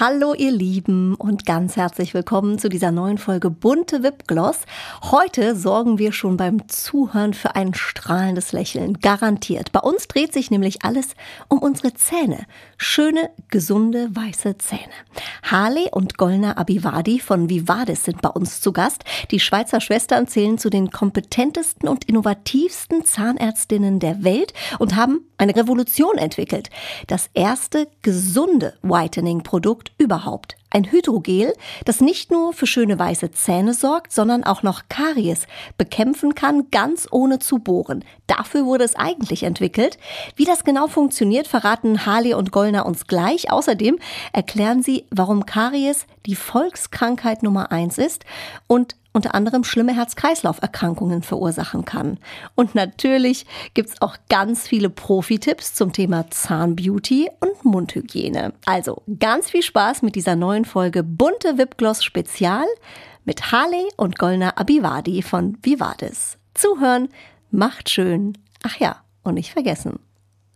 Hallo ihr Lieben und ganz herzlich willkommen zu dieser neuen Folge Bunte Wipgloss. Heute sorgen wir schon beim Zuhören für ein strahlendes Lächeln, garantiert. Bei uns dreht sich nämlich alles um unsere Zähne. Schöne, gesunde, weiße Zähne. Harley und Golna Abivadi von Vivadis sind bei uns zu Gast. Die Schweizer Schwestern zählen zu den kompetentesten und innovativsten Zahnärztinnen der Welt und haben eine Revolution entwickelt. Das erste gesunde Whitening-Produkt Produkt überhaupt. Ein Hydrogel, das nicht nur für schöne weiße Zähne sorgt, sondern auch noch Karies bekämpfen kann, ganz ohne zu bohren. Dafür wurde es eigentlich entwickelt. Wie das genau funktioniert, verraten Harley und Gollner uns gleich. Außerdem erklären sie, warum Karies die Volkskrankheit Nummer eins ist und unter anderem schlimme Herz-Kreislauf-Erkrankungen verursachen kann. Und natürlich gibt's auch ganz viele Profi-Tipps zum Thema Zahnbeauty und Mundhygiene. Also ganz viel Spaß mit dieser neuen Folge Bunte Wipgloss Spezial mit Harley und Golna Abivadi von Vivadis. Zuhören macht schön. Ach ja, und nicht vergessen.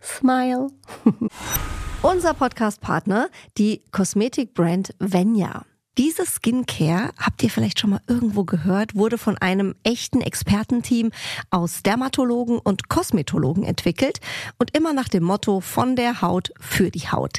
Smile. Unser Podcast-Partner, die Kosmetikbrand Venya. Diese Skincare, habt ihr vielleicht schon mal irgendwo gehört, wurde von einem echten Expertenteam aus Dermatologen und Kosmetologen entwickelt und immer nach dem Motto von der Haut für die Haut.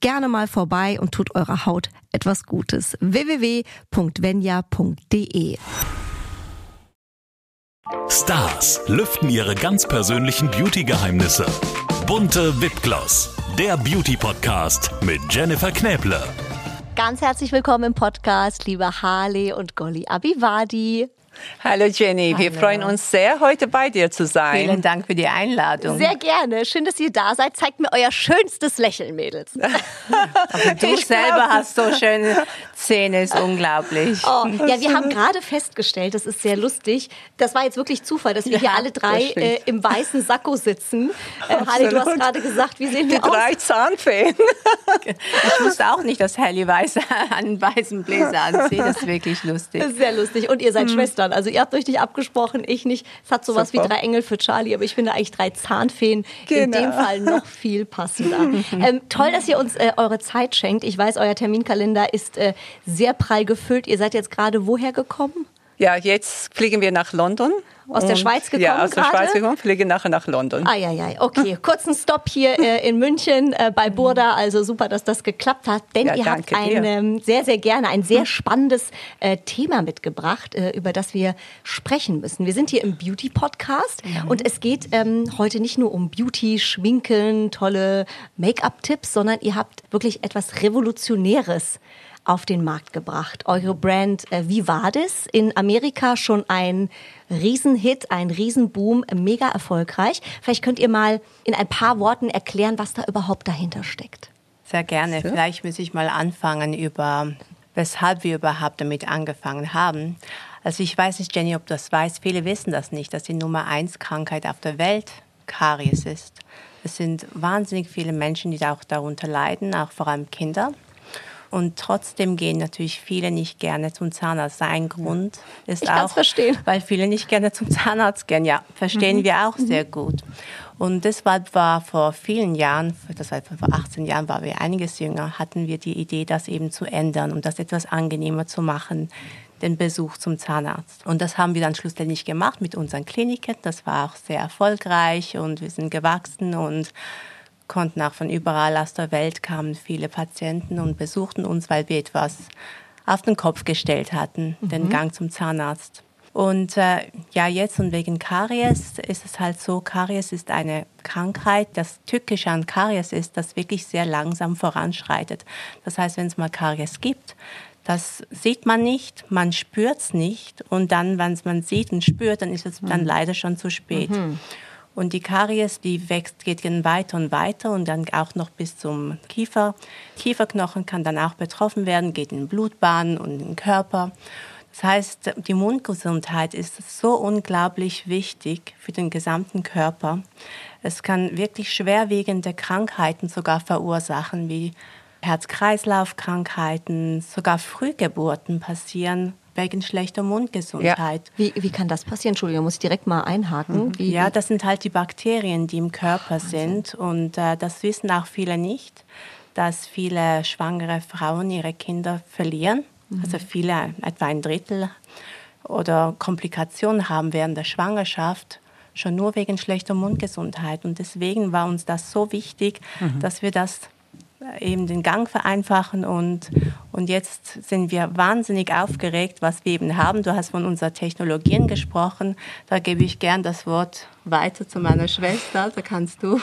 gerne mal vorbei und tut eurer Haut etwas Gutes. www.venya.de Stars lüften ihre ganz persönlichen Beauty-Geheimnisse. Bunte Wipgloss, der Beauty-Podcast mit Jennifer Knäble. Ganz herzlich willkommen im Podcast, liebe Harley und Golly Abivadi. Hallo Jenny, Hallo. wir freuen uns sehr, heute bei dir zu sein. Vielen Dank für die Einladung. Sehr gerne. Schön, dass ihr da seid. Zeigt mir euer schönstes Lächeln, Mädels. Aber du ich selber glaub... hast so schöne Zähne, ist unglaublich. Oh, ja, wir haben gerade festgestellt, das ist sehr lustig. Das war jetzt wirklich Zufall, dass wir ja, hier alle drei äh, im weißen Sakko sitzen. Äh, Harley, du hast gerade gesagt, wie sehen wir die aus? Die drei Zahnfeen. ich wusste auch nicht, dass Helly weiß einen weißen Bläser anzieht. Das ist wirklich lustig. Sehr lustig. Und ihr seid hm. Schwestern dann. Also ihr habt euch nicht abgesprochen, ich nicht. Es hat sowas Super. wie drei Engel für Charlie, aber ich finde eigentlich drei Zahnfeen genau. in dem Fall noch viel passender. ähm, toll, dass ihr uns äh, eure Zeit schenkt. Ich weiß, euer Terminkalender ist äh, sehr prall gefüllt. Ihr seid jetzt gerade woher gekommen? Ja, jetzt fliegen wir nach London. Aus der Schweiz gekommen? Ja, aus der grade? Schweiz gekommen, fliege nachher nach London. Ah, ja, ja, okay. Kurzen Stopp hier äh, in München äh, bei Burda. Also super, dass das geklappt hat. Denn ja, ihr habt ein ähm, sehr, sehr gerne ein sehr spannendes äh, Thema mitgebracht, äh, über das wir sprechen müssen. Wir sind hier im Beauty-Podcast mhm. und es geht ähm, heute nicht nur um Beauty, Schminken, tolle Make-up-Tipps, sondern ihr habt wirklich etwas Revolutionäres auf den Markt gebracht. Eure Brand äh, Vivadis, in Amerika schon ein Riesenhit, ein Riesenboom, mega erfolgreich. Vielleicht könnt ihr mal in ein paar Worten erklären, was da überhaupt dahinter steckt. Sehr gerne. So. Vielleicht muss ich mal anfangen über, weshalb wir überhaupt damit angefangen haben. Also ich weiß nicht, Jenny, ob du das weißt. Viele wissen das nicht, dass die Nummer eins Krankheit auf der Welt Karies ist. Es sind wahnsinnig viele Menschen, die auch darunter leiden, auch vor allem Kinder. Und trotzdem gehen natürlich viele nicht gerne zum Zahnarzt. Ein Grund ist ich auch, verstehen. weil viele nicht gerne zum Zahnarzt gehen. Ja, verstehen mhm. wir auch mhm. sehr gut. Und deshalb war vor vielen Jahren, das war vor 18 Jahren, waren wir einiges jünger, hatten wir die Idee, das eben zu ändern, um das etwas angenehmer zu machen, den Besuch zum Zahnarzt. Und das haben wir dann schlussendlich gemacht mit unseren Kliniken. Das war auch sehr erfolgreich und wir sind gewachsen und konnten auch von überall aus der Welt kamen viele Patienten und besuchten uns, weil wir etwas auf den Kopf gestellt hatten, mhm. den Gang zum Zahnarzt. Und äh, ja, jetzt und wegen Karies ist es halt so, Karies ist eine Krankheit. Das Tückische an Karies ist, dass wirklich sehr langsam voranschreitet. Das heißt, wenn es mal Karies gibt, das sieht man nicht, man spürt es nicht. Und dann, wenn es man sieht und spürt, dann ist es mhm. dann leider schon zu spät. Mhm. Und die Karies, die wächst, geht weiter und weiter und dann auch noch bis zum Kiefer. Kieferknochen kann dann auch betroffen werden, geht in Blutbahnen und in den Körper. Das heißt, die Mundgesundheit ist so unglaublich wichtig für den gesamten Körper. Es kann wirklich schwerwiegende Krankheiten sogar verursachen, wie Herz-Kreislauf-Krankheiten, sogar Frühgeburten passieren wegen schlechter Mundgesundheit. Ja. Wie, wie kann das passieren? Entschuldigung, muss ich direkt mal einhaken. Mhm. Wie, ja, das sind halt die Bakterien, die im Körper Wahnsinn. sind. Und äh, das wissen auch viele nicht, dass viele schwangere Frauen ihre Kinder verlieren. Mhm. Also viele, etwa ein Drittel, oder Komplikationen haben während der Schwangerschaft schon nur wegen schlechter Mundgesundheit. Und deswegen war uns das so wichtig, mhm. dass wir das eben den Gang vereinfachen und, und jetzt sind wir wahnsinnig aufgeregt, was wir eben haben. Du hast von unseren Technologien gesprochen. Da gebe ich gern das Wort weiter zu meiner Schwester. Da kannst du.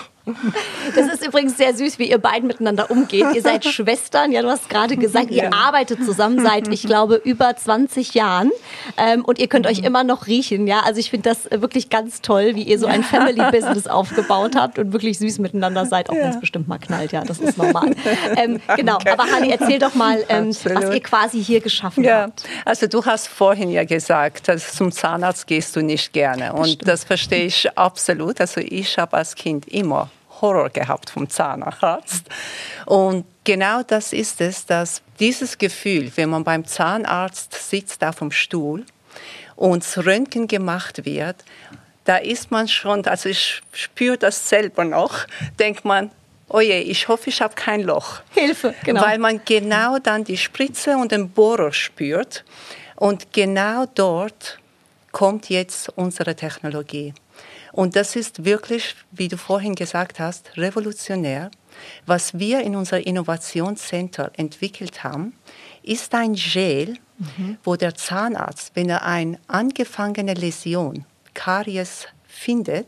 Das ist übrigens sehr süß, wie ihr beiden miteinander umgeht. Ihr seid Schwestern. Ja, du hast gerade gesagt, ihr ja. arbeitet zusammen seit, ich glaube, über 20 Jahren. Ähm, und ihr könnt euch immer noch riechen. Ja, also ich finde das wirklich ganz toll, wie ihr so ein Family-Business aufgebaut habt und wirklich süß miteinander seid, auch ja. wenn es bestimmt mal knallt. Ja, das ist normal. Ähm, genau. Aber Hanni, erzähl doch mal, ähm, was ihr quasi hier geschaffen ja. habt. Also du hast vorhin ja gesagt, dass zum Zahnarzt gehst du nicht gerne. Und das, das verstehe ich absolut. Also ich habe als Kind immer Horror gehabt vom Zahnarzt. Und genau das ist es, dass dieses Gefühl, wenn man beim Zahnarzt sitzt auf dem Stuhl und das Röntgen gemacht wird, da ist man schon, also ich spüre das selber noch, denkt man, oh je, ich hoffe, ich habe kein Loch. Hilfe, genau. Weil man genau dann die Spritze und den Bohrer spürt. Und genau dort kommt jetzt unsere Technologie. Und das ist wirklich, wie du vorhin gesagt hast, revolutionär. Was wir in unser Innovationscenter entwickelt haben, ist ein Gel, mhm. wo der Zahnarzt, wenn er eine angefangene Läsion, Karies, findet,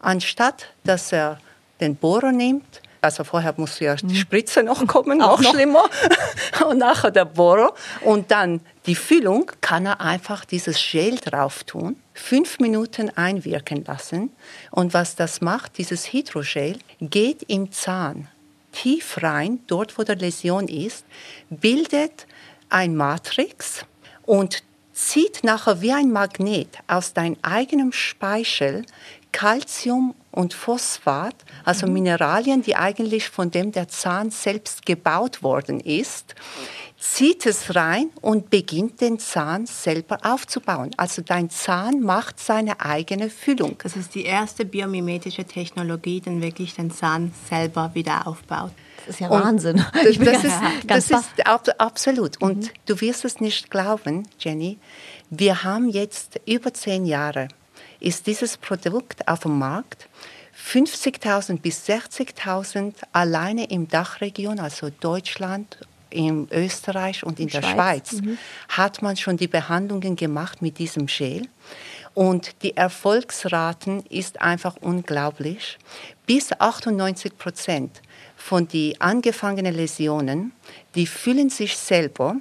anstatt dass er den Bohrer nimmt, also vorher muss ja die mhm. Spritze noch kommen, noch, noch schlimmer. und nachher der Bohrer. Und dann die Füllung kann er einfach dieses Gel drauf tun, fünf Minuten einwirken lassen. Und was das macht, dieses Hydrogel geht im Zahn tief rein, dort wo der Läsion ist, bildet ein Matrix und zieht nachher wie ein Magnet aus deinem eigenen Speichel Calcium und Phosphat, also mhm. Mineralien, die eigentlich von dem der Zahn selbst gebaut worden ist, zieht es rein und beginnt den Zahn selber aufzubauen. Also dein Zahn macht seine eigene Füllung. Das ist die erste biomimetische Technologie, die wirklich den Zahn selber wieder aufbaut. Das ist ja Wahnsinn. Das, das, ist, das ist ab, absolut. Und mhm. du wirst es nicht glauben, Jenny, wir haben jetzt über zehn Jahre ist dieses Produkt auf dem Markt 50.000 bis 60.000 alleine im Dachregion, also Deutschland, in Österreich und in, in der Schweiz, Schweiz mhm. hat man schon die Behandlungen gemacht mit diesem Gel. Und die Erfolgsraten ist einfach unglaublich. Bis 98 Prozent von den angefangenen Läsionen, die fühlen sich selber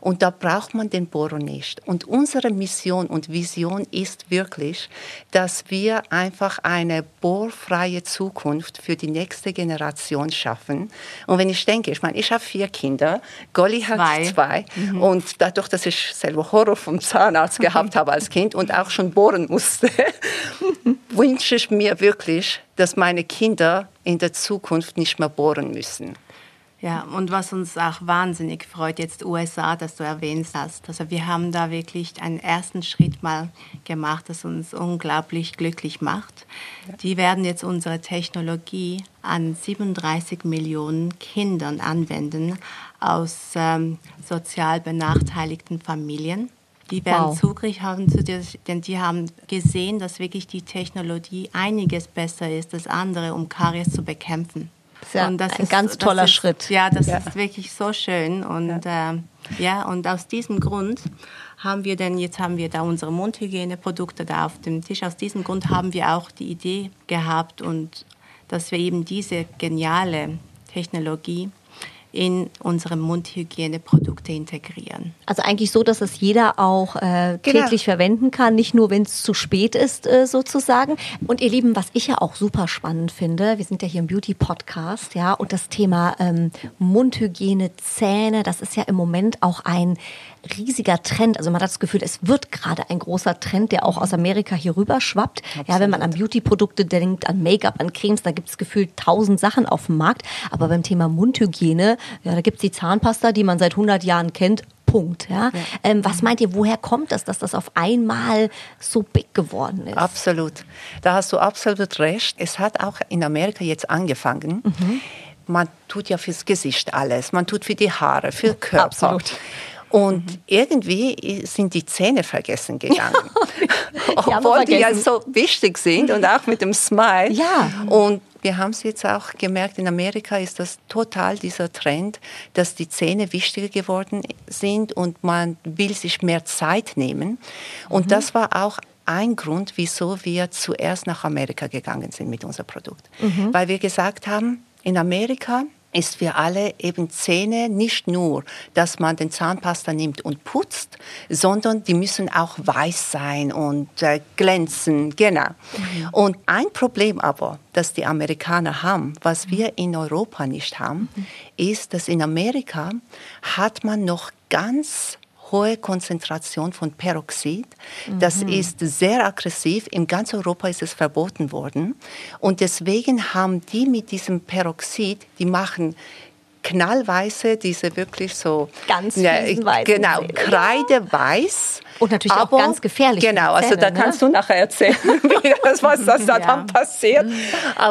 und da braucht man den Bohrer nicht. Und unsere Mission und Vision ist wirklich, dass wir einfach eine bohrfreie Zukunft für die nächste Generation schaffen. Und wenn ich denke, ich meine, ich habe vier Kinder, Golly hat zwei. zwei. Mhm. Und dadurch, dass ich selber Horror vom Zahnarzt gehabt habe als Kind und auch schon bohren musste, wünsche ich mir wirklich, dass meine Kinder in der Zukunft nicht mehr bohren müssen. Ja, und was uns auch wahnsinnig freut, jetzt USA, dass du erwähnt hast. Also wir haben da wirklich einen ersten Schritt mal gemacht, das uns unglaublich glücklich macht. Ja. Die werden jetzt unsere Technologie an 37 Millionen Kindern anwenden aus ähm, sozial benachteiligten Familien. Die werden wow. Zugriff haben zu dir, denn die haben gesehen, dass wirklich die Technologie einiges besser ist als andere, um Karies zu bekämpfen. Das ist ja und das ein ist, ganz toller ist, Schritt. Ja, das ja. ist wirklich so schön. Und ja. Äh, ja, und aus diesem Grund haben wir denn, jetzt haben wir da unsere Mundhygieneprodukte da auf dem Tisch. Aus diesem Grund haben wir auch die Idee gehabt und dass wir eben diese geniale Technologie in unsere Mundhygieneprodukte integrieren. Also eigentlich so, dass es jeder auch äh, genau. täglich verwenden kann, nicht nur, wenn es zu spät ist äh, sozusagen. Und ihr Lieben, was ich ja auch super spannend finde, wir sind ja hier im Beauty-Podcast, ja, und das Thema ähm, Mundhygiene, Zähne, das ist ja im Moment auch ein riesiger Trend. Also man hat das Gefühl, es wird gerade ein großer Trend, der auch aus Amerika hier rüber schwappt. Absolut. Ja, wenn man an Beauty-Produkte denkt, an Make-up, an Cremes, da gibt es gefühlt tausend Sachen auf dem Markt. Aber beim Thema Mundhygiene, ja, da gibt es die Zahnpasta, die man seit 100 Jahren kennt. Punkt. Ja? ja. Ähm, was meint ihr, woher kommt das, dass das auf einmal so big geworden ist? Absolut. Da hast du absolut recht. Es hat auch in Amerika jetzt angefangen. Mhm. Man tut ja fürs Gesicht alles. Man tut für die Haare, für Körper. Absolut. Und mhm. irgendwie sind die Zähne vergessen gegangen. Obwohl die ja so wichtig sind und auch mit dem Smile. Ja. Und wir haben es jetzt auch gemerkt, in Amerika ist das total dieser Trend, dass die Zähne wichtiger geworden sind und man will sich mehr Zeit nehmen. Und mhm. das war auch ein Grund, wieso wir zuerst nach Amerika gegangen sind mit unserem Produkt. Mhm. Weil wir gesagt haben, in Amerika ist für alle eben Zähne nicht nur, dass man den Zahnpasta nimmt und putzt, sondern die müssen auch weiß sein und äh, glänzen, genau. Mhm. Und ein Problem aber, das die Amerikaner haben, was wir in Europa nicht haben, mhm. ist, dass in Amerika hat man noch ganz hohe Konzentration von Peroxid. Das mhm. ist sehr aggressiv. In ganz Europa ist es verboten worden. Und deswegen haben die mit diesem Peroxid, die machen knallweiße, diese wirklich so ganz weiß. Genau, kreideweiß. Und natürlich aber, auch ganz gefährlich. Genau, also Zähne, da ne? kannst du nachher erzählen, was das da ja. dann passiert.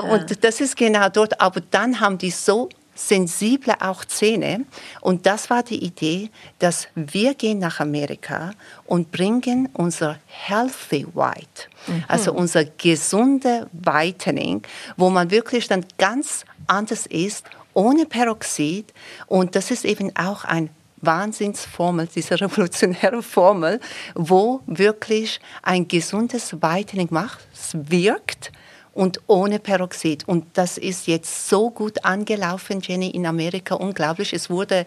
Und das ist genau dort. Aber dann haben die so sensible auch Zähne. Und das war die Idee, dass wir gehen nach Amerika und bringen unser Healthy White, mhm. also unser gesunde Whitening, wo man wirklich dann ganz anders ist, ohne Peroxid. Und das ist eben auch ein Wahnsinnsformel, diese revolutionäre Formel, wo wirklich ein gesundes Whitening macht, es wirkt und ohne Peroxid. Und das ist jetzt so gut angelaufen, Jenny, in Amerika, unglaublich. Es wurde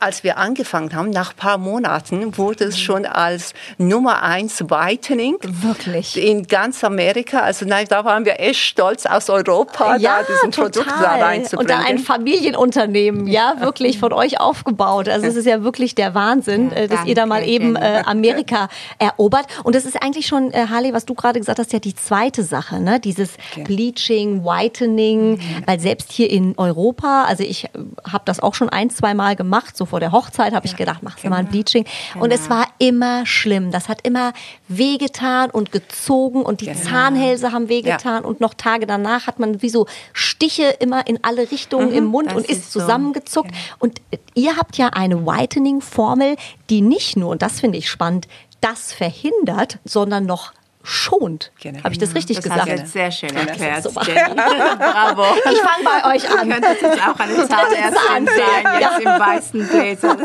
als wir angefangen haben, nach ein paar Monaten wurde es schon als Nummer eins Whitening. Wirklich? In ganz Amerika. Also nein, da waren wir echt stolz aus Europa, ja, da diesen total. Produkt da reinzubringen. Und dann ein Familienunternehmen, ja, wirklich von euch aufgebaut. Also es ist ja wirklich der Wahnsinn, ja, äh, dass ihr da mal eben äh, Amerika erobert. Und das ist eigentlich schon, äh, Harley, was du gerade gesagt hast, ja die zweite Sache, ne? Dieses okay. Bleaching, Whitening, mhm. weil selbst hier in Europa, also ich äh, habe das auch schon ein, zwei Mal gemacht, so vor der Hochzeit habe ich gedacht, machst du mal ein genau. Bleaching. Genau. Und es genau. war immer schlimm. Das hat immer wehgetan und gezogen und die genau. Zahnhälse haben wehgetan und noch Tage danach hat man wie so Stiche immer in alle Richtungen mhm, im Mund und ist, ist zusammengezuckt. So. Und ihr habt ja eine Whitening-Formel, die nicht nur, und das finde ich spannend, das verhindert, sondern noch schont. Genau. Habe ich das richtig das gesagt? Das hast sehr schön erklärt, Jenny. Bravo. Ich fange bei euch an. Du könntest jetzt auch eine Zahnärztin sein, jetzt im weißen Bläser.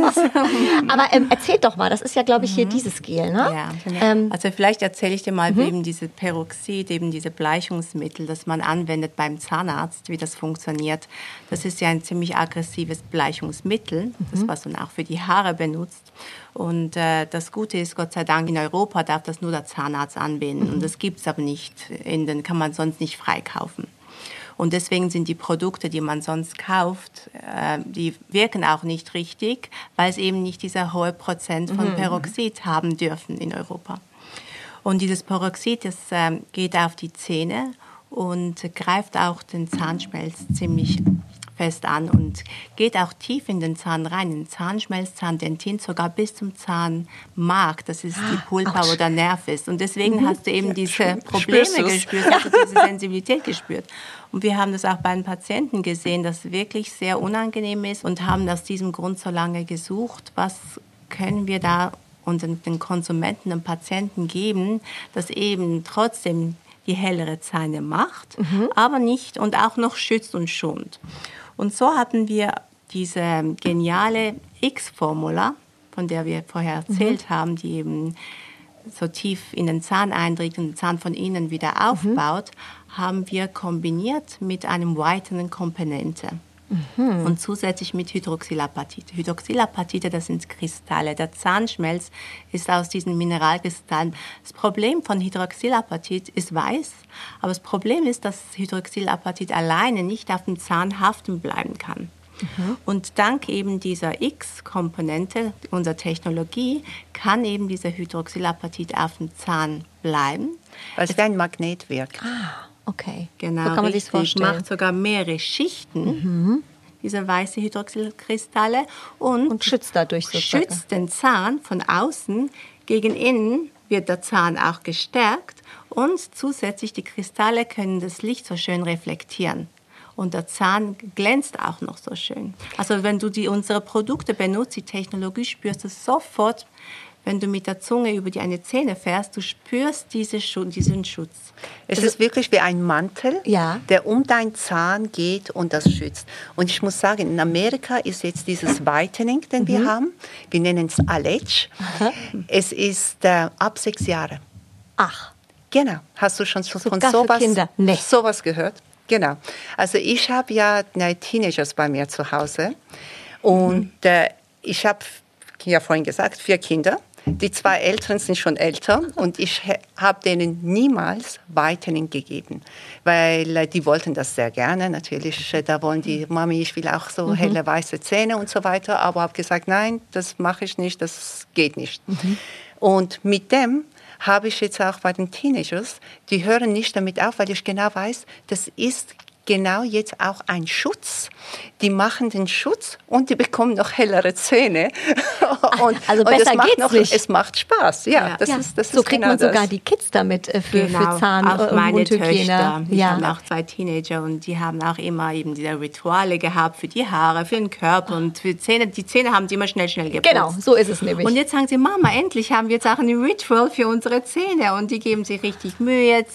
Aber ähm, erzähl doch mal, das ist ja, glaube ich, hier mhm. dieses Gel, ne? Ja. Ähm, also vielleicht erzähle ich dir mal, mhm. wie eben diese Peroxid, eben diese Bleichungsmittel, das man anwendet beim Zahnarzt, wie das funktioniert. Das ist ja ein ziemlich aggressives Bleichungsmittel, mhm. das was man auch für die Haare benutzt. Und äh, das Gute ist, Gott sei Dank, in Europa darf das nur der Zahnarzt anwenden. Mhm. Und das gibt es aber nicht, in den kann man sonst nicht freikaufen. Und deswegen sind die Produkte, die man sonst kauft, äh, die wirken auch nicht richtig, weil sie eben nicht dieser hohe Prozent von mhm. Peroxid haben dürfen in Europa. Und dieses Peroxid, das äh, geht auf die Zähne und greift auch den Zahnschmelz ziemlich fest an und geht auch tief in den Zahn rein, in den Zahnschmelz, Zahndentin, sogar bis zum Zahnmark. Das ist die Pulpa, Ouch. wo der Nerv ist. Und deswegen mhm. hast du eben diese Probleme gespürt, hast du diese Sensibilität gespürt. Und wir haben das auch bei den Patienten gesehen, dass es wirklich sehr unangenehm ist und haben aus diesem Grund so lange gesucht, was können wir da unseren den Konsumenten, den Patienten geben, dass eben trotzdem die hellere Zähne macht, mhm. aber nicht und auch noch schützt und schont. Und so hatten wir diese geniale X-Formula, von der wir vorher erzählt mhm. haben, die eben so tief in den Zahn eindringt und den Zahn von innen wieder aufbaut, mhm. haben wir kombiniert mit einem whitening Komponente. Mhm. Und zusätzlich mit Hydroxylapatite. Hydroxylapatite, das sind Kristalle. Der Zahnschmelz ist aus diesen Mineralkristallen. Das Problem von Hydroxylapatit ist weiß, aber das Problem ist, dass Hydroxylapatit alleine nicht auf dem Zahn haften bleiben kann. Mhm. Und dank eben dieser X-Komponente unserer Technologie kann eben dieser Hydroxylapatit auf dem Zahn bleiben. Weil es wie ein Magnet wirkt. Ah, okay. Genau, so kann man sich vorstellen. macht sogar mehrere Schichten. Mhm. Diese weiße Hydroxylkristalle und, und schützt dadurch sozusagen. schützt den Zahn von außen gegen innen wird der Zahn auch gestärkt und zusätzlich die Kristalle können das Licht so schön reflektieren und der Zahn glänzt auch noch so schön. Also wenn du die, unsere Produkte benutzt, die Technologie, spürst du sofort, wenn du mit der Zunge über deine Zähne fährst, du spürst diese, diesen Schutz. Es also, ist wirklich wie ein Mantel, ja. der um deinen Zahn geht und das schützt. Und ich muss sagen, in Amerika ist jetzt dieses Whitening, den mhm. wir haben, wir nennen es Aletsch. Es ist äh, ab sechs Jahre. Ach. Genau. Hast du schon so, von sowas, nee. sowas gehört? Genau. Also ich habe ja ne, Teenagers bei mir zu Hause und mhm. äh, ich habe ja vorhin gesagt, vier Kinder. Die zwei Älteren sind schon älter und ich habe denen niemals Whitening gegeben, weil äh, die wollten das sehr gerne. Natürlich, äh, da wollen die Mami, ich will auch so mhm. helle weiße Zähne und so weiter, aber habe gesagt, nein, das mache ich nicht, das geht nicht. Mhm. Und mit dem habe ich jetzt auch bei den Teenagers, die hören nicht damit auf, weil ich genau weiß, das ist genau jetzt auch ein Schutz. Die machen den Schutz und die bekommen noch hellere Zähne. und, also besser und es geht's noch, nicht. Es macht Spaß, ja. ja. Das ja. Ist, das so kriegt genau man sogar das. die Kids damit äh, für, genau. für Zahn auch und meine Töchter. Ich ja. habe auch zwei Teenager und die haben auch immer eben diese Rituale gehabt für die Haare, für den Körper und für Zähne. Die Zähne haben sie immer schnell, schnell geputzt. Genau, so ist es nämlich. Und jetzt sagen sie, Mama, endlich haben wir jetzt auch ein Ritual für unsere Zähne und die geben sich richtig Mühe,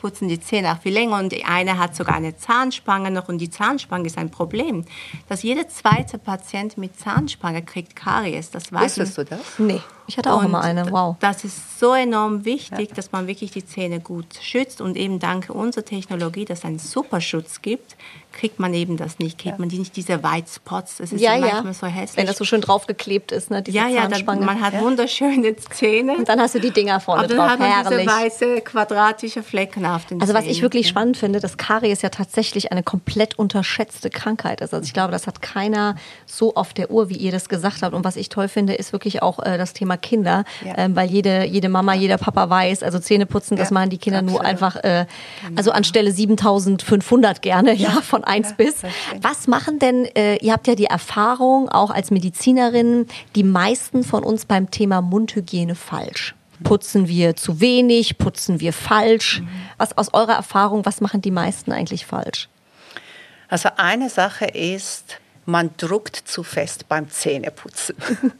putzen die Zähne auch viel länger und die eine hat sogar eine Zahnspange noch und die Zahnspange ist ein Problem, dass jeder zweite Patient mit Zahnspange kriegt Karies. Das weiß Wusstest du das? Nee. Ich hatte auch und immer eine, wow. Das ist so enorm wichtig, ja. dass man wirklich die Zähne gut schützt und eben dank unserer Technologie, dass es einen Superschutz gibt, kriegt man eben das nicht, kriegt ja. man nicht diese White Spots. Es ist ja, ja manchmal so hässlich. Wenn das so schön draufgeklebt ist, ne, diese Ja, ja, dann, man hat wunderschöne Zähne. Und dann hast du die Dinger vorne Aber dann drauf, hat man herrlich. diese weiße quadratische Flecken auf den Also was ich wirklich spannend finde, dass Karies ja tatsächlich eine komplett unterschätzte Krankheit ist. Also ich glaube, das hat keiner so auf der Uhr, wie ihr das gesagt habt. Und was ich toll finde, ist wirklich auch äh, das Thema Kinder. Ja ähm, weil jede, jede Mama, jeder Papa weiß, also Zähne putzen, das machen die Kinder absolut. nur einfach, äh, genau. also anstelle 7500 gerne, ja, ja von 1 ja, bis. Was machen denn, äh, ihr habt ja die Erfahrung, auch als Medizinerin, die meisten von uns beim Thema Mundhygiene falsch? Putzen wir zu wenig? Putzen wir falsch? Mhm. Was aus eurer Erfahrung, was machen die meisten eigentlich falsch? Also eine Sache ist, man druckt zu fest beim Zähneputzen.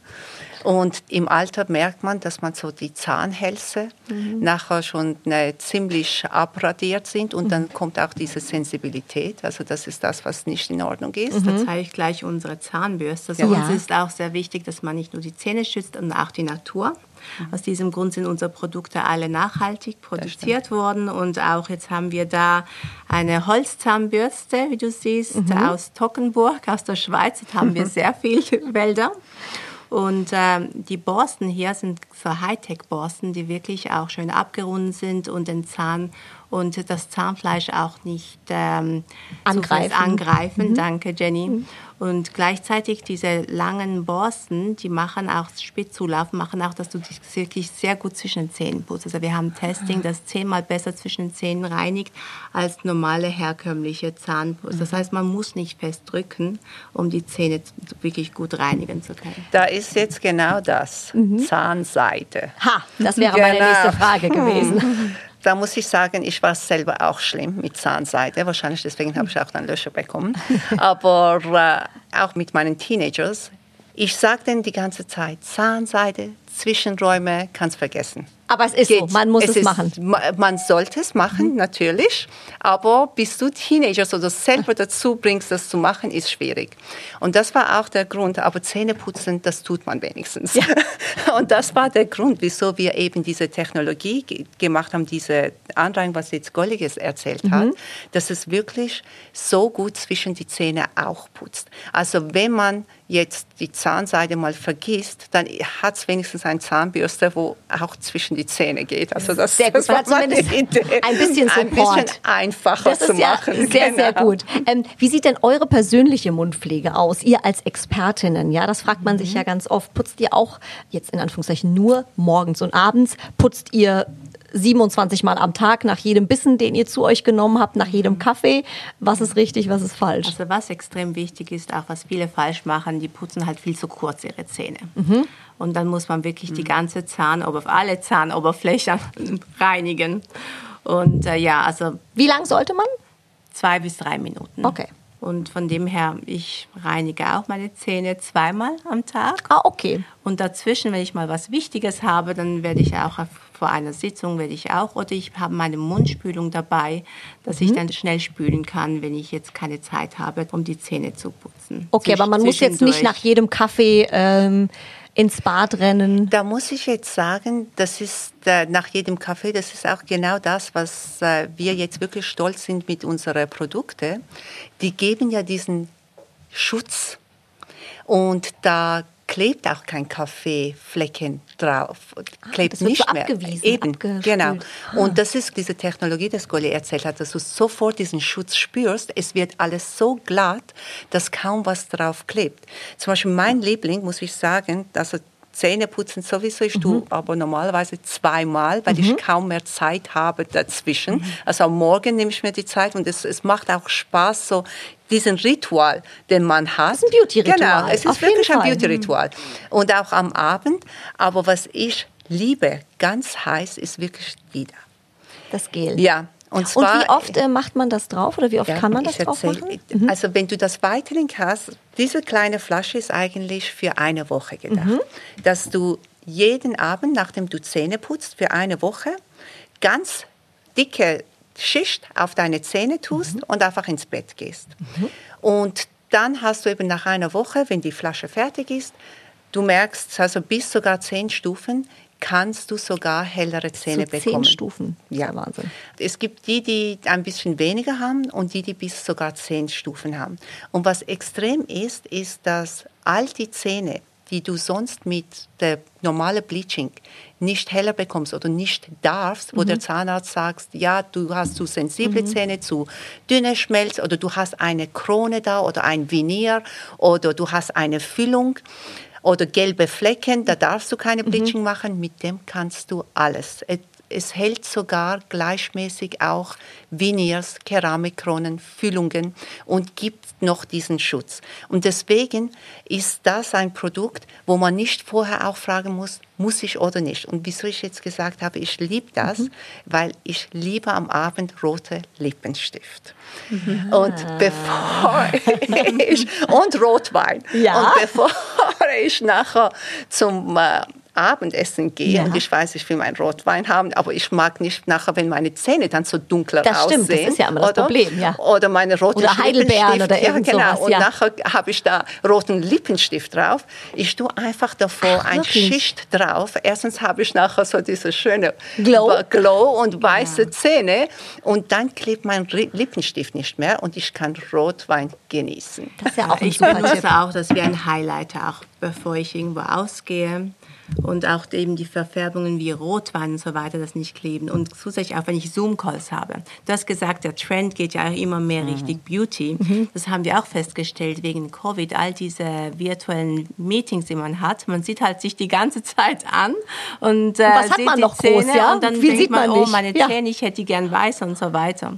Und im Alter merkt man, dass man so die Zahnhälse mhm. nachher schon ne, ziemlich abradiert sind und mhm. dann kommt auch diese Sensibilität. Also das ist das, was nicht in Ordnung ist. Mhm. Da zeige ich gleich unsere Zahnbürste. Also ja. Uns ist auch sehr wichtig, dass man nicht nur die Zähne schützt, sondern auch die Natur. Mhm. Aus diesem Grund sind unsere Produkte alle nachhaltig produziert worden und auch jetzt haben wir da eine Holzzahnbürste, wie du siehst, mhm. aus Tockenburg, aus der Schweiz. Da haben wir sehr viele Wälder. Und ähm, die Borsten hier sind so Hightech-Borsten, die wirklich auch schön abgerundet sind und den Zahn und das Zahnfleisch auch nicht ähm, angreifen. angreifen. Mhm. Danke, Jenny. Mhm. Und gleichzeitig diese langen Borsten, die machen auch Spitzzulauf, machen auch, dass du dich wirklich sehr gut zwischen den Zähnen putzt. Also wir haben Testing, das zehnmal besser zwischen den Zähnen reinigt als normale herkömmliche Zahnputz. Das mhm. heißt, man muss nicht fest drücken, um die Zähne wirklich gut reinigen zu können. Da ist jetzt genau das, mhm. Zahnseide. Ha, das wäre genau. meine nächste Frage gewesen. da muss ich sagen, ich war selber auch schlimm mit Zahnseide. Wahrscheinlich deswegen habe ich auch dann Löcher bekommen. Aber äh, auch mit meinen Teenagers. Ich sage denen die ganze Zeit, Zahnseide, Zwischenräume, kannst vergessen. Aber es ist geht. so, man muss es, ist, machen. ma- Man sollte es machen, natürlich. Aber bis du Teenagers oder selber dazu bringst, das zu machen, ist schwierig. Und das war auch der Grund. Aber Zähne putzen, das tut man wenigstens. Und das war der Grund, wieso wir eben diese Technologie ge gemacht haben, diese Anreihung, was jetzt Golliges erzählt hat, dass es wirklich so gut zwischen die Zähne auch putzt. Also wenn man jetzt die Zahnseide mal vergisst, dann hat es wenigstens eine Zahnbürste, wo auch zwischen die Zähne geht. Also das, Sehr das war meine Idee. ein bisschen Ein Support. bisschen einfacher zu ist ja machen. sehr, sehr Genau. gut. Ähm, wie sieht denn eure persönliche Mundpflege aus? Ihr als Expertinnen, ja, das fragt man Mhm. sich ja ganz oft. Putzt ihr auch jetzt in Anführungszeichen nur morgens und abends? Putzt ihr 27 Mal am Tag nach jedem Bissen, den ihr zu euch genommen habt, nach Mhm. jedem Kaffee? Was ist richtig, was ist falsch? Also was extrem wichtig ist, auch was viele falsch machen, die putzen halt viel zu kurz ihre Zähne. Und dann muss man wirklich die ganze Zahnoberfläche, alle Zahnoberflächen reinigen. Und äh, ja, also Wie lang sollte man? zwei bis drei Minuten. Okay. Und von dem her, ich reinige auch meine Zähne zweimal am Tag. Ah, okay. Und dazwischen, wenn ich mal was Wichtiges habe, dann werde ich auch vor einer Sitzung werde ich auch oder ich habe meine Mundspülung dabei, dass Mhm. ich dann schnell spülen kann, wenn ich jetzt keine Zeit habe, um die Zähne zu putzen. Okay, aber man muss jetzt nicht nach jedem Kaffee ähm, ins Bad rennen. Da muss ich jetzt sagen, das ist äh, nach jedem Kaffee, das ist auch genau das, was äh, wir jetzt wirklich stolz sind mit unseren Produkten. Die geben ja diesen Schutz und da klebt auch kein Kaffeeflecken drauf, klebt Ah, das wird nicht so mehr. Eben, abgespült. genau. Ah. Und das ist diese Technologie, das Golli erzählt hat, dass du sofort diesen Schutz spürst. Es wird alles so glatt, dass kaum was drauf klebt. Zum Beispiel mein Liebling, muss ich sagen, also Zähne putzen sowieso, ich Mhm. tue aber normalerweise zweimal, weil ich kaum mehr Zeit habe dazwischen. Mhm. Also am Morgen nehme ich mir die Zeit und es, es macht auch Spaß, so diesen Ritual, den man hat. ist ein Beauty-Ritual, Genau, es ist auf wirklich ein. Beauty-Ritual. Und auch am Abend. Aber was ich liebe, ganz heiß, ist wirklich Dida. Das Gel. Ja. Und, Und zwar, wie oft äh, macht man das drauf oder wie oft ja, kann man das drauf machen? Mhm. Also wenn du das weiterhin hast, diese kleine Flasche ist eigentlich für eine Woche gedacht. Mhm. Dass du jeden Abend, nachdem du Zähne putzt, für eine Woche ganz dicke Schicht auf deine Zähne tust Mhm. und einfach ins Bett gehst. Und dann hast du eben nach einer Woche, wenn die Flasche fertig ist, du merkst, also bis sogar zehn Stufen, kannst du sogar hellere Zähne So zehn bekommen. Stufen. Das ist Ja, Wahnsinn. Es gibt die, die ein bisschen weniger haben und die, die bis sogar zehn Stufen haben. Und was extrem ist, ist, dass all die Zähne, die du sonst mit der normalen Bleaching nicht heller bekommst oder nicht darfst, wo der Zahnarzt sagt, ja, du hast zu sensible Zähne, zu dünne Schmelz oder du hast eine Krone da oder ein Venier oder du hast eine Füllung oder gelbe Flecken, da darfst du keine Bleaching machen, mit dem kannst du alles. Es- hält sogar gleichmäßig auch Veneers, Keramikkronen, Füllungen und gibt noch diesen Schutz. Und deswegen ist das ein Produkt, wo man nicht vorher auch fragen muss, muss ich oder nicht. Und wieso ich jetzt gesagt habe, ich liebe das, weil ich liebe am Abend rote Lippenstift. Und bevor ich, und Rotwein. Ja. Und bevor ich nachher zum äh, Abendessen gehe Ja. und ich weiß, ich will meinen Rotwein haben, aber ich mag nicht nachher, wenn meine Zähne dann so dunkler Das aussehen. stimmt, das ist ja immer das oder? Problem, ja. Oder meine roten Oder Heidelbeeren Lippenstift. oder irgend ja, genau. sowas, Und ja. nachher habe ich da roten Lippenstift drauf. Ich tue einfach davor Ach, ein wirklich? Schicht drauf. Erstens habe ich nachher so diese schöne Glow? Glow und weiße Zähne und dann klebt mein Lippenstift nicht mehr und ich kann Rotwein genießen. Das ist ja auch ein Ich benutze auch das wie ein Highlighter, auch bevor ich irgendwo ausgehe. Und auch eben die Verfärbungen wie Rotwein und so weiter, das nicht kleben. Und zusätzlich auch, wenn ich Zoom-Calls habe. Du hast gesagt, der Trend geht ja auch immer mehr Richtung Beauty. Das haben wir auch festgestellt wegen Covid. All diese virtuellen Meetings, die man hat. Man sieht halt sich die ganze Zeit an und, äh, was hat sieht man noch groß, Zähne ja? und dann Viel denkt sieht man man, oh, meine Ja. Zähne, ich hätte die gern weiß und so weiter.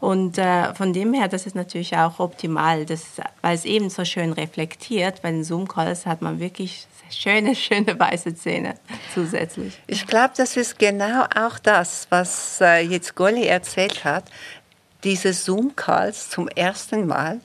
Und äh, von dem her, das ist natürlich auch optimal, das, weil es eben so schön reflektiert. Bei den Zoom-Calls hat man wirklich schöne, schöne weiße Zähne zusätzlich. Ich glaube, das ist genau auch das, was äh, jetzt Golli erzählt hat. Diese Zoom-Calls zum ersten Mal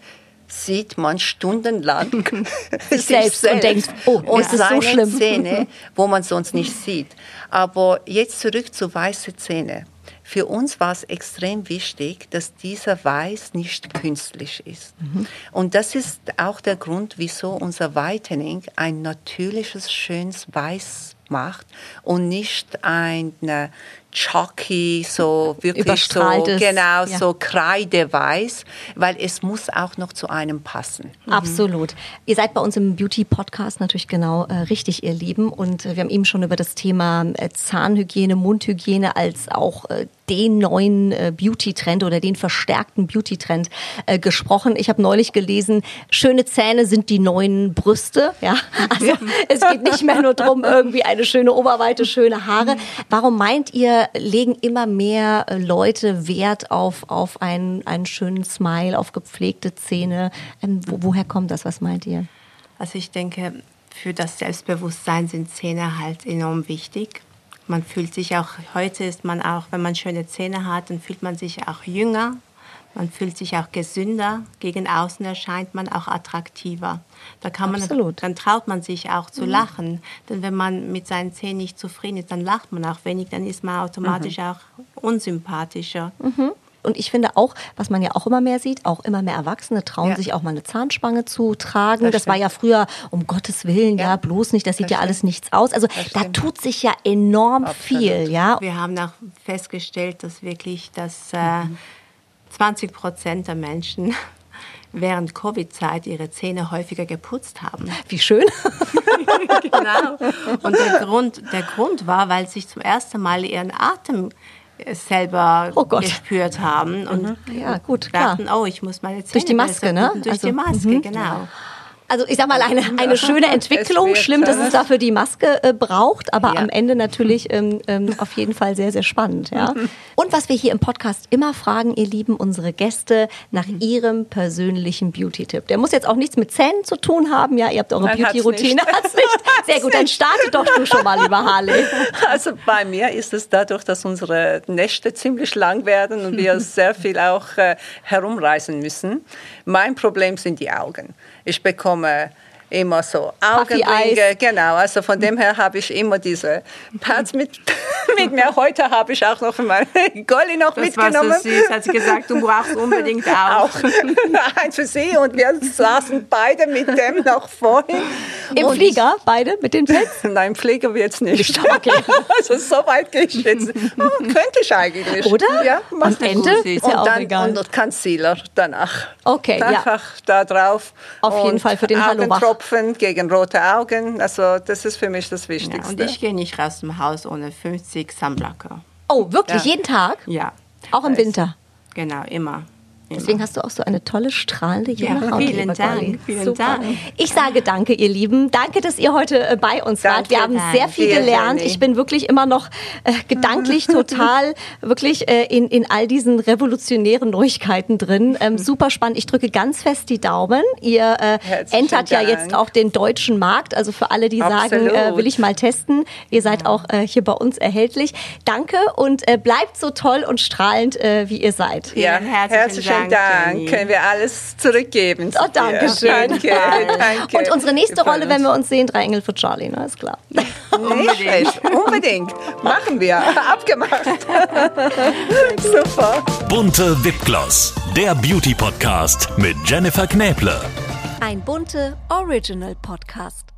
sieht man stundenlang sich selbst, und denkt, oh, und ist das so schlimm? Zähne, wo man sonst nicht sieht. Aber jetzt zurück zu weiße Zähne. Für uns war es extrem wichtig, dass dieser Weiß nicht künstlich ist. Mhm. Und das ist auch der Grund, wieso unser Whitening ein natürliches, schönes Weiß macht und nicht eine chalky, so wirklich so, genau, ja. so kreideweiß, weil es muss auch noch zu einem passen. Absolut. Ihr seid bei uns im Beauty-Podcast natürlich genau äh, richtig, ihr Lieben. Und äh, wir haben eben schon über das Thema äh, Zahnhygiene, Mundhygiene als auch äh, den neuen äh, Beauty-Trend oder den verstärkten Beauty-Trend äh, gesprochen. Ich habe neulich gelesen, schöne Zähne sind die neuen Brüste. Ja, also es geht nicht mehr nur darum, irgendwie eine schöne Oberweite, schöne Haare. Warum meint ihr, legen immer mehr äh, Leute Wert auf, auf einen, einen schönen Smile, auf gepflegte Zähne? Ähm, wo, woher kommt das? Was meint ihr? Also ich denke, für das Selbstbewusstsein sind Zähne halt enorm wichtig. Man fühlt sich auch, heute ist man auch, wenn man schöne Zähne hat, dann fühlt man sich auch jünger. Man fühlt sich auch gesünder. Gegen außen erscheint man auch attraktiver. Da kann man, Absolut. dann traut man sich auch zu lachen. Denn wenn man mit seinen Zähnen nicht zufrieden ist, dann lacht man auch wenig, dann ist man automatisch auch unsympathischer. Und ich finde auch, was man ja auch immer mehr sieht, auch immer mehr Erwachsene trauen Ja. sich auch mal eine Zahnspange zu tragen. Das, Das war ja früher, um Gottes Willen, ja, Ja. bloß nicht, das sieht Das ja stimmt. alles nichts aus. Also Das da tut sich ja enorm Absolut. viel, ja. Wir haben auch festgestellt, dass wirklich dass, äh, Mhm. 20 Prozent der Menschen während Covid-Zeit ihre Zähne häufiger geputzt haben. Wie schön. genau. Und der Grund, der Grund war, weil sie zum ersten Mal ihren Atem selber Oh gespürt haben und Ja, gut, klar. dachten, oh, ich muss meine Zähne Durch die Maske, besser ne? Durch Also, die Maske, genau. Also ich sag mal, eine, eine schöne Entwicklung. Schlimm, dass es dafür die Maske äh, braucht, aber Ja. am Ende natürlich ähm, ähm, auf jeden Fall sehr, sehr spannend. Ja? Und was wir hier im Podcast immer fragen, ihr Lieben, unsere Gäste nach ihrem persönlichen Beauty-Tipp. Der muss jetzt auch nichts mit Zähnen zu tun haben. Ja, ihr habt eure Beauty-Routine. Hat's nicht. Sehr gut, dann starte doch du schon mal, lieber Harley. Also bei mir ist es dadurch, dass unsere Nächte ziemlich lang werden und wir sehr viel auch äh, herumreisen müssen. Mein Problem sind die Augen. Ich bekomme immer so Augenringe, genau. Also von dem her habe ich immer diese Pads mit, mit mir. Heute habe ich auch noch meine Golli noch Das war mitgenommen. so süß, hat sie gesagt, du brauchst unbedingt auch. auch eins für sie und wir saßen beide mit dem noch vorhin. Im Und- Flieger, beide mit den Pads? Nein, Pflege wird es nicht. Okay. Also so weit gehe ich jetzt. Oh, könnte ich eigentlich. Oder? Ja, Am machst du Ende gut. ist ja und auch dann, egal. Und Concealer danach. Okay, ja. Einfach da drauf. Auf jeden Fall für den Hallo Augentropfen gegen rote Augen. Also das ist für mich das Ja, Wichtigste. und ich gehe nicht raus dem Haus ohne 50 Sunblocker. Oh, wirklich? Ja. Jeden Tag? Ja, Auch im Winter? genau, immer. Immer. Deswegen hast du auch so eine tolle, strahlende junge Ja, Haut. vielen Dank, vielen Super. Dank. Ich sage danke, ihr Lieben. Danke, dass ihr heute äh, bei uns wart. Danke, Wir haben danke. sehr viel Dir, gelernt. Jenny. Ich bin wirklich immer noch äh, gedanklich total wirklich äh, in, in all diesen revolutionären Neuigkeiten drin. Ähm, super spannend. Ich drücke ganz fest die Daumen. Ihr äh, entert ja Dank. jetzt auch den deutschen Markt. Also für alle, die sagen, Absolut. äh, will ich mal testen. Ihr seid auch äh, hier bei uns erhältlich. Danke und äh, bleibt so toll und strahlend, äh, wie ihr seid. ja, herzlichen herzlichen Dank, Dank. Jenny. Können wir alles zurückgeben. zu Oh, danke schön. Danke, danke. Und unsere nächste freuen Rolle, wenn wir uns sehen, drei Engel für Charlie, ne? Ist klar. Schlecht. Unbedingt. Machen wir. Abgemacht. Super. Bunte Wipgloss, der Beauty Podcast mit Jennifer Knäble. Ein bunte Original Podcast.